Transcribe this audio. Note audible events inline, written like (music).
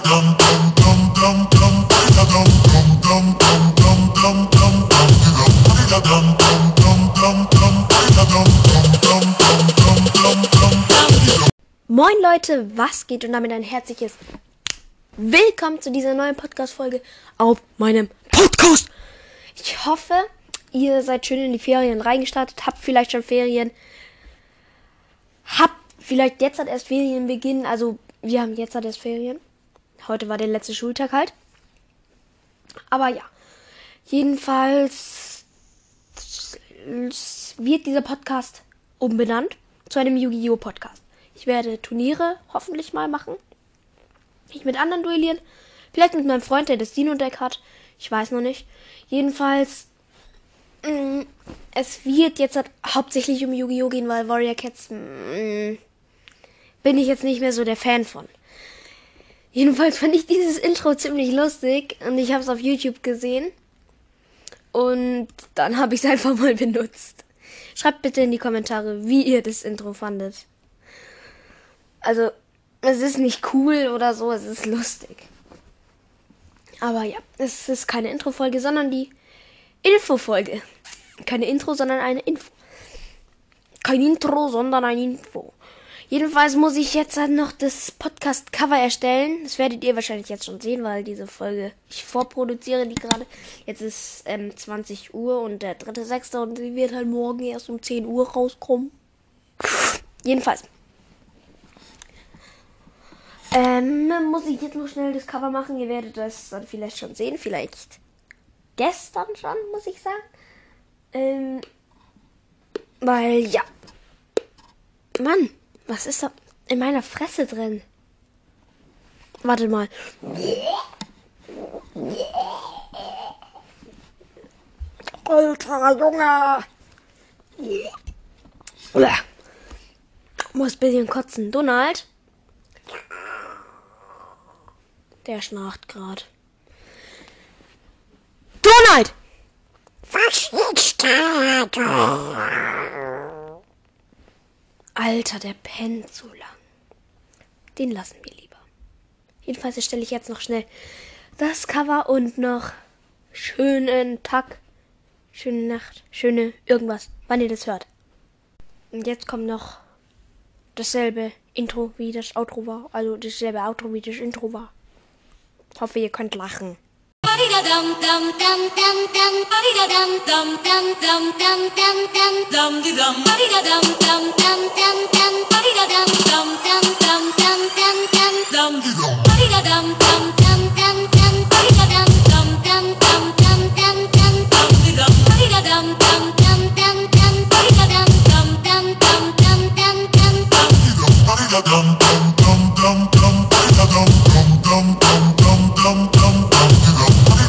dum Moin Leute, was geht und damit ein herzliches Willkommen zu dieser neuen Podcast-Folge auf meinem Podcast. Ich hoffe, ihr seid schön in die Ferien reingestartet, habt vielleicht schon Ferien, habt vielleicht jetzt hat erst Ferien beginnen, also wir haben jetzt hat erst Ferien. Heute war der letzte Schultag halt. Aber ja, jedenfalls wird dieser Podcast umbenannt zu einem Yu-Gi-Oh! Podcast. Ich werde Turniere hoffentlich mal machen. Ich mit anderen duellieren. Vielleicht mit meinem Freund, der das Dino-Deck hat. Ich weiß noch nicht. Jedenfalls, mh, mm, es wird jetzt halt hauptsächlich um Yu-Gi-Oh! gehen, weil Warrior Cats mh, mm, bin ich jetzt nicht mehr so der Fan von. Jedenfalls fand ich dieses Intro ziemlich lustig und ich habe es auf YouTube gesehen. Und dann habe ich es einfach mal (laughs) benutzt. Schreibt bitte in die Kommentare, wie ihr das Intro fandet. Also, es ist nicht cool oder so, es ist lustig. Aber ja, es ist keine Intro-Folge, sondern die Info-Folge. Keine Intro, sondern eine Info. Kein Intro, sondern ein Info. Jedenfalls muss ich jetzt dann noch das Podcast-Cover erstellen. Das werdet ihr wahrscheinlich jetzt schon sehen, weil diese Folge, ich vorproduziere die gerade. Jetzt ist ähm, 20 Uhr und der dritte Sechste und sie wird halt morgen erst um 10 Uhr rauskommen. Jedenfalls. Ähm, muss ich jetzt noch schnell das Cover machen. Ihr werdet das dann vielleicht schon sehen. Vielleicht gestern schon, muss ich sagen. Ähm, weil, ja. Mann. Was ist da in meiner Fresse drin? Warte mal. Alter Junge! Muss ein bisschen kotzen. Donald? Der schnarcht grad. Donald! Was ist da? Alter, der pennt so lang. Den lassen wir lieber. Jedenfalls erstelle ich jetzt noch schnell das Cover und noch schönen Tag, schöne Nacht, schöne irgendwas, wann ihr das hört. Und jetzt kommt noch dasselbe Intro wie das Outro war. Also dasselbe Outro wie das Intro war. Hoffe, ihr könnt lachen. dum dum